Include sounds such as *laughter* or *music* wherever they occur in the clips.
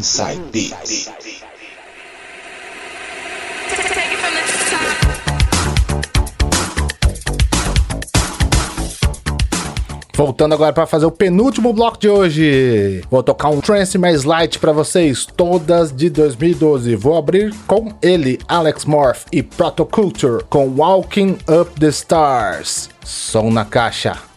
Inside. Voltando agora para fazer o penúltimo bloco de hoje. Vou tocar um trance mais light para vocês, todas de 2012. Vou abrir com ele, Alex Morph e Protoculture com Walking Up the Stars. Som na caixa.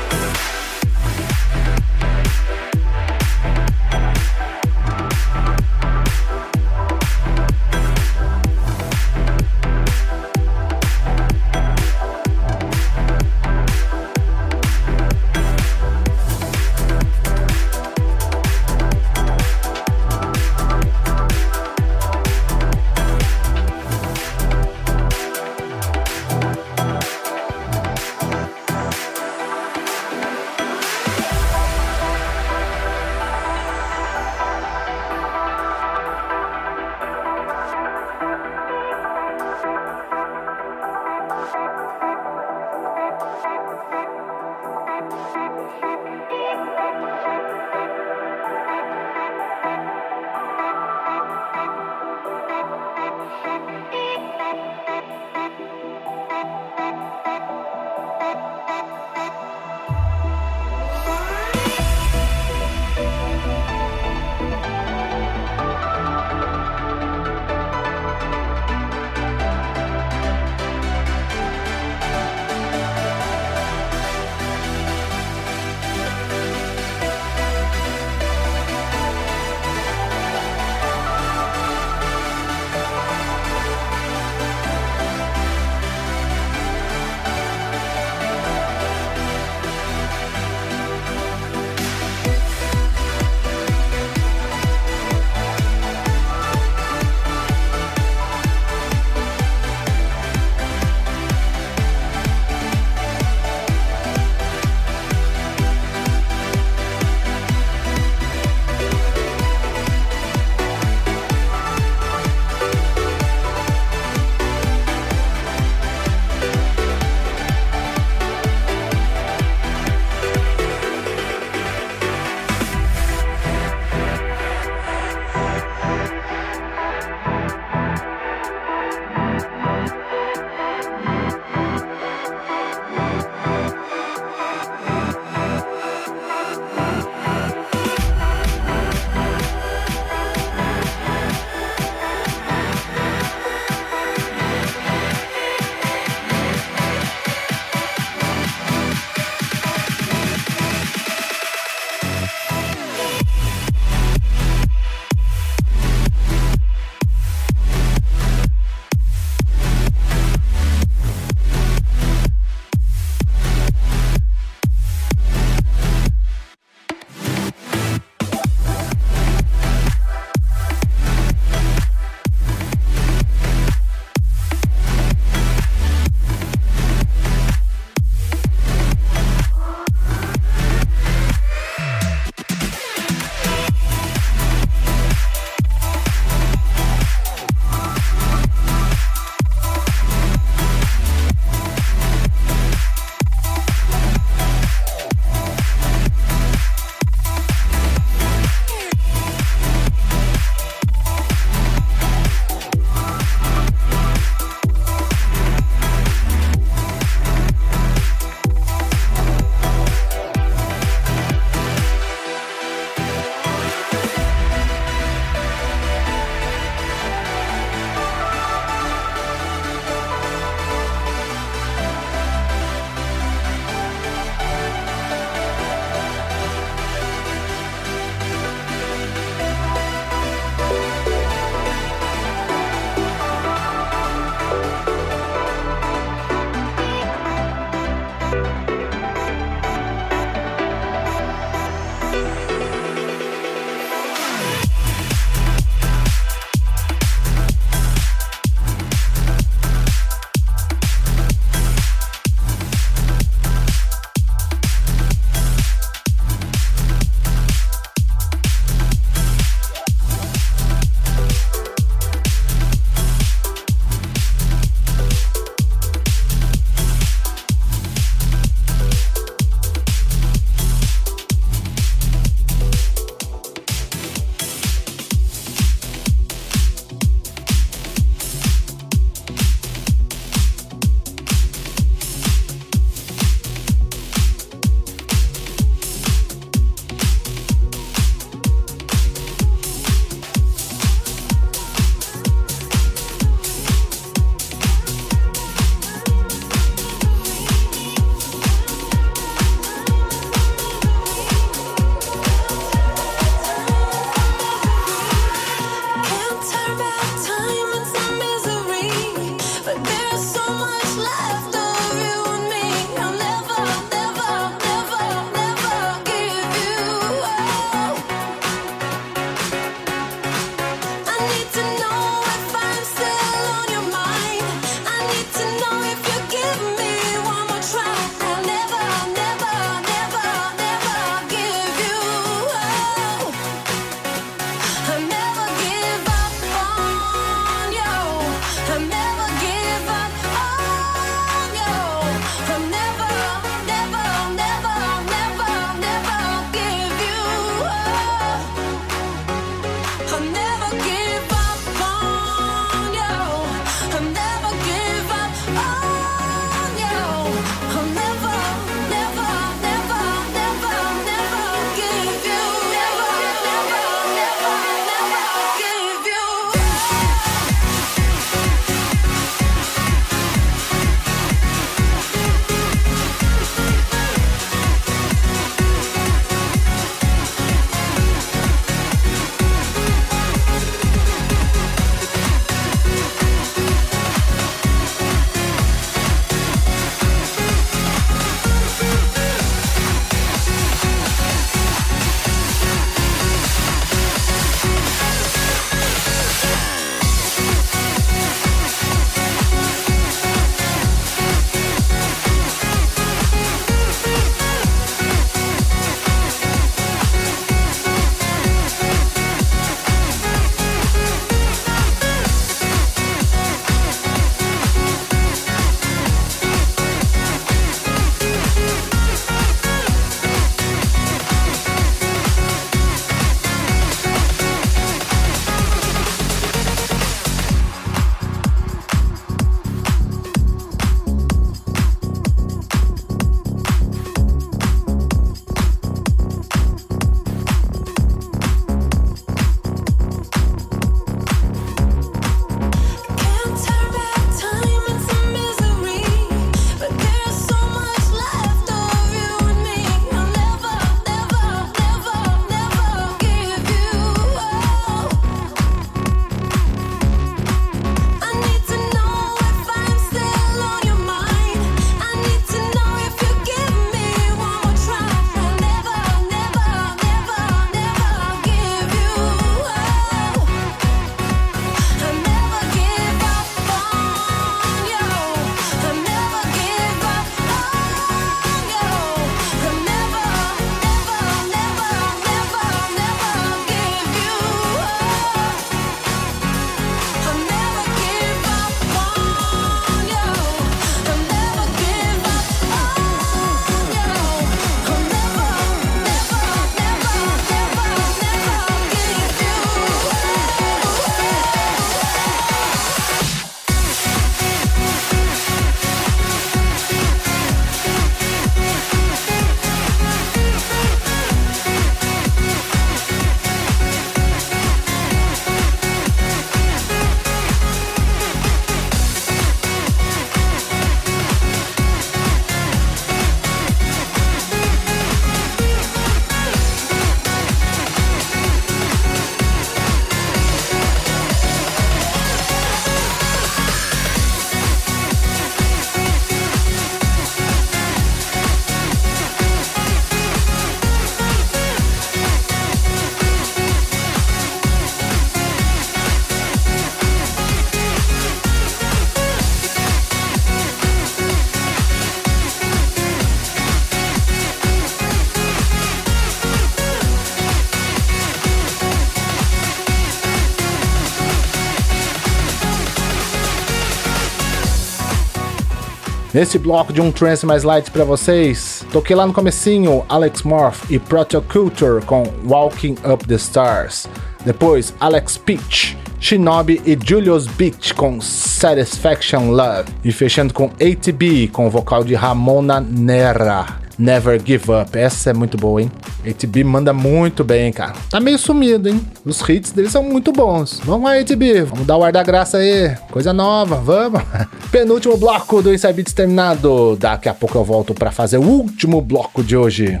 Nesse bloco de um trance mais light para vocês, toquei lá no comecinho Alex Morph e Protoculture com Walking Up the Stars. Depois Alex Peach, Shinobi e Julius Beach com Satisfaction Love. E fechando com ATB com o vocal de Ramona Nera. Never Give Up. Essa é muito boa, hein? ATB manda muito bem, cara. Tá meio sumido, hein? Os hits dele são muito bons. Vamos lá, ATB. Vamos dar o ar da graça aí. Coisa nova, vamos. *laughs* Penúltimo bloco do Inside Beats terminado. Daqui a pouco eu volto para fazer o último bloco de hoje.